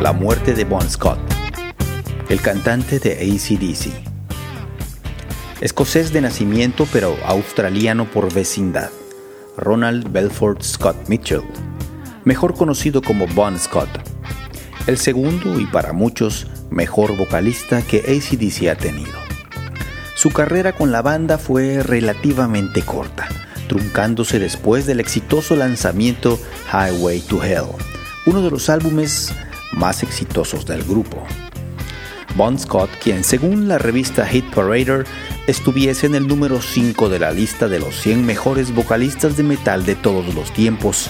La muerte de Bon Scott, el cantante de ACDC. Escocés de nacimiento pero australiano por vecindad, Ronald Belford Scott Mitchell, mejor conocido como Bon Scott, el segundo y para muchos mejor vocalista que ACDC ha tenido. Su carrera con la banda fue relativamente corta, truncándose después del exitoso lanzamiento Highway to Hell, uno de los álbumes más exitosos del grupo. Bon Scott, quien según la revista Hit Parader estuviese en el número 5 de la lista de los 100 mejores vocalistas de metal de todos los tiempos,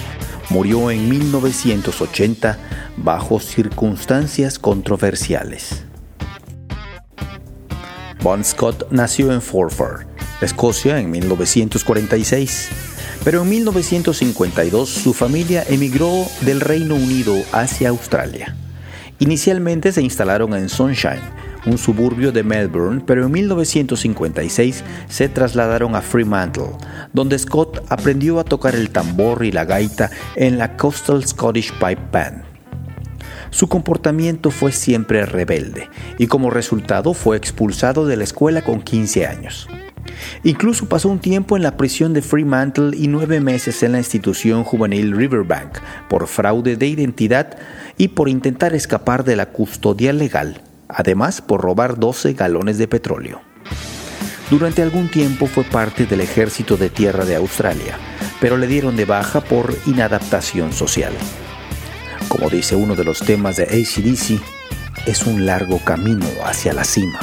murió en 1980 bajo circunstancias controversiales. Bon Scott nació en Forfar, Escocia, en 1946, pero en 1952 su familia emigró del Reino Unido hacia Australia. Inicialmente se instalaron en Sunshine, un suburbio de Melbourne, pero en 1956 se trasladaron a Fremantle, donde Scott aprendió a tocar el tambor y la gaita en la Coastal Scottish Pipe Band. Su comportamiento fue siempre rebelde y como resultado fue expulsado de la escuela con 15 años. Incluso pasó un tiempo en la prisión de Fremantle y nueve meses en la institución juvenil Riverbank por fraude de identidad y por intentar escapar de la custodia legal, además por robar 12 galones de petróleo. Durante algún tiempo fue parte del ejército de tierra de Australia, pero le dieron de baja por inadaptación social. Como dice uno de los temas de ACDC, es un largo camino hacia la cima.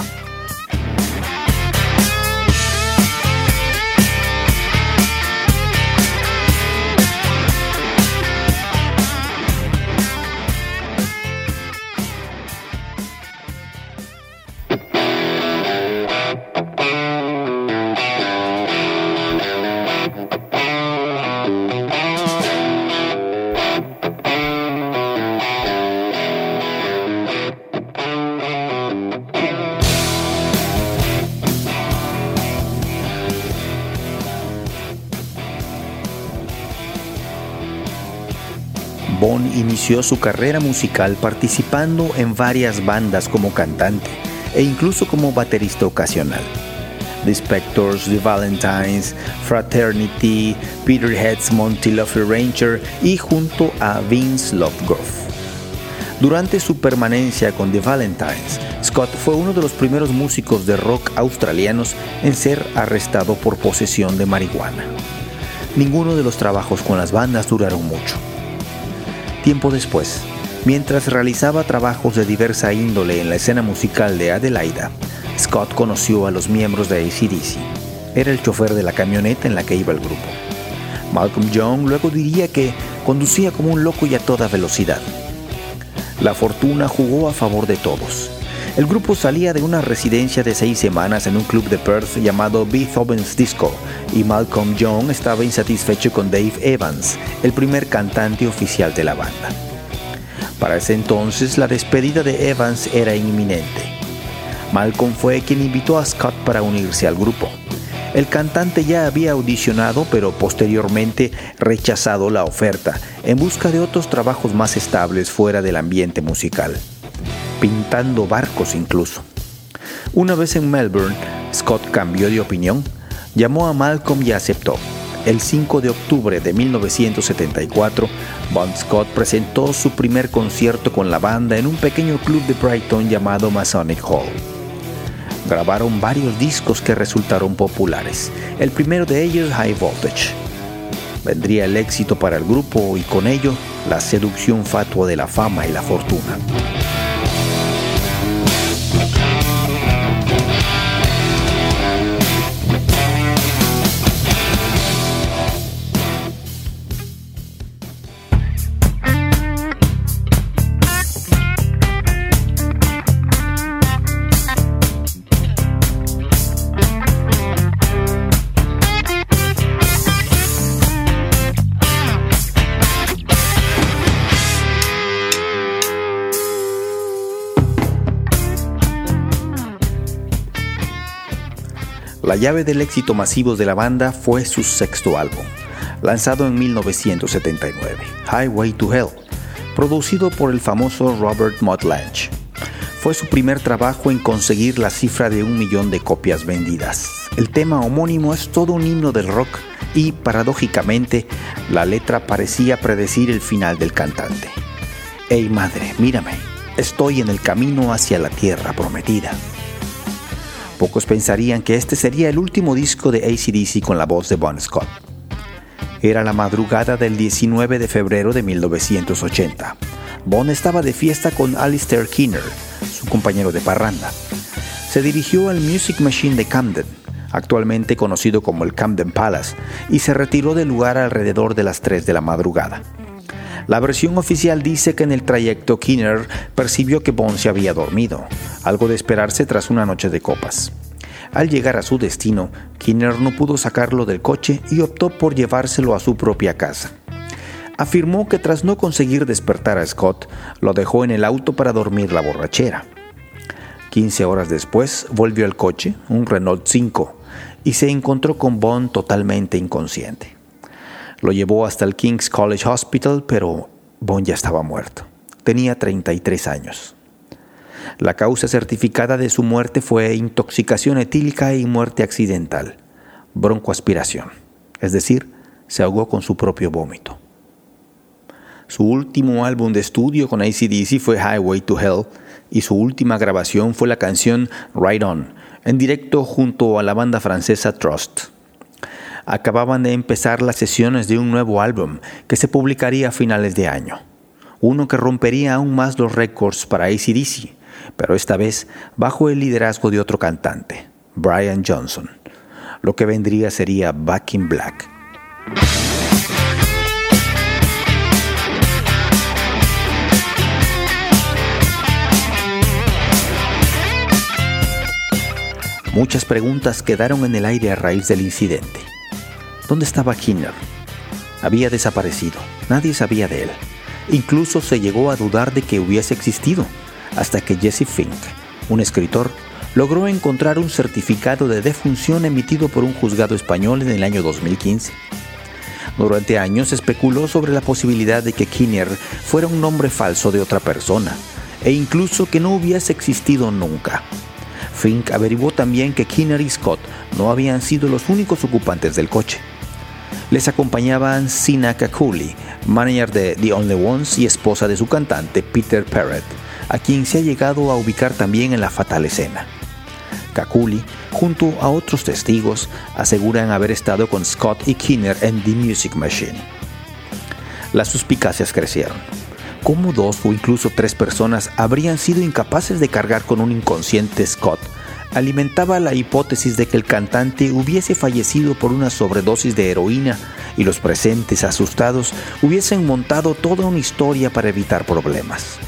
Bon inició su carrera musical participando en varias bandas como cantante e incluso como baterista ocasional. The Spectors, The Valentines, Fraternity, Peterheads, Monty Luffy Ranger y junto a Vince Lovegrove. Durante su permanencia con The Valentines, Scott fue uno de los primeros músicos de rock australianos en ser arrestado por posesión de marihuana. Ninguno de los trabajos con las bandas duraron mucho. Tiempo después, mientras realizaba trabajos de diversa índole en la escena musical de Adelaida, Scott conoció a los miembros de ACDC. Era el chofer de la camioneta en la que iba el grupo. Malcolm Young luego diría que conducía como un loco y a toda velocidad. La fortuna jugó a favor de todos. El grupo salía de una residencia de seis semanas en un club de Perth llamado Beethoven's Disco y Malcolm Young estaba insatisfecho con Dave Evans, el primer cantante oficial de la banda. Para ese entonces la despedida de Evans era inminente. Malcolm fue quien invitó a Scott para unirse al grupo. El cantante ya había audicionado pero posteriormente rechazado la oferta en busca de otros trabajos más estables fuera del ambiente musical pintando barcos incluso. Una vez en Melbourne, Scott cambió de opinión, llamó a Malcolm y aceptó. El 5 de octubre de 1974, Bon Scott presentó su primer concierto con la banda en un pequeño club de Brighton llamado Masonic Hall. Grabaron varios discos que resultaron populares, el primero de ellos High Voltage. Vendría el éxito para el grupo y con ello la seducción fatua de la fama y la fortuna. La llave del éxito masivo de la banda fue su sexto álbum, lanzado en 1979, Highway to Hell, producido por el famoso Robert Motlange. Fue su primer trabajo en conseguir la cifra de un millón de copias vendidas. El tema homónimo es todo un himno del rock y, paradójicamente, la letra parecía predecir el final del cantante. Hey madre, mírame, estoy en el camino hacia la tierra prometida. Pocos pensarían que este sería el último disco de ACDC con la voz de Bon Scott. Era la madrugada del 19 de febrero de 1980. Bon estaba de fiesta con Alistair Kinner, su compañero de parranda. Se dirigió al Music Machine de Camden, actualmente conocido como el Camden Palace, y se retiró del lugar alrededor de las 3 de la madrugada. La versión oficial dice que en el trayecto Kinner percibió que Bond se había dormido, algo de esperarse tras una noche de copas. Al llegar a su destino, Kinner no pudo sacarlo del coche y optó por llevárselo a su propia casa. Afirmó que tras no conseguir despertar a Scott, lo dejó en el auto para dormir la borrachera. 15 horas después volvió al coche, un Renault 5, y se encontró con Bond totalmente inconsciente. Lo llevó hasta el King's College Hospital, pero Bond ya estaba muerto. Tenía 33 años. La causa certificada de su muerte fue intoxicación etílica y muerte accidental, broncoaspiración, es decir, se ahogó con su propio vómito. Su último álbum de estudio con ACDC fue Highway to Hell y su última grabación fue la canción Ride On, en directo junto a la banda francesa Trust acababan de empezar las sesiones de un nuevo álbum que se publicaría a finales de año. Uno que rompería aún más los récords para ACDC, pero esta vez bajo el liderazgo de otro cantante, Brian Johnson. Lo que vendría sería Back in Black. Muchas preguntas quedaron en el aire a raíz del incidente. ¿Dónde estaba Kinner? Había desaparecido. Nadie sabía de él. Incluso se llegó a dudar de que hubiese existido, hasta que Jesse Fink, un escritor, logró encontrar un certificado de defunción emitido por un juzgado español en el año 2015. Durante años especuló sobre la posibilidad de que Kinner fuera un nombre falso de otra persona, e incluso que no hubiese existido nunca. Fink averiguó también que Kinner y Scott no habían sido los únicos ocupantes del coche. Les acompañaban Sina Kakuli, manager de The Only Ones y esposa de su cantante Peter Parrott, a quien se ha llegado a ubicar también en la fatal escena. Kakuli, junto a otros testigos, aseguran haber estado con Scott y Kinner en The Music Machine. Las suspicacias crecieron. ¿Cómo dos o incluso tres personas habrían sido incapaces de cargar con un inconsciente Scott alimentaba la hipótesis de que el cantante hubiese fallecido por una sobredosis de heroína y los presentes, asustados, hubiesen montado toda una historia para evitar problemas.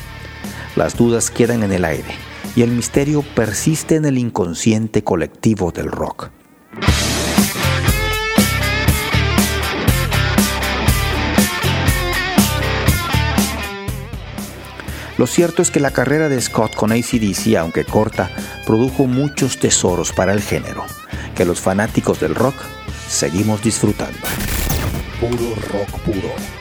Las dudas quedan en el aire y el misterio persiste en el inconsciente colectivo del rock. Lo cierto es que la carrera de Scott con ACDC, aunque corta, produjo muchos tesoros para el género, que los fanáticos del rock seguimos disfrutando. Puro rock puro.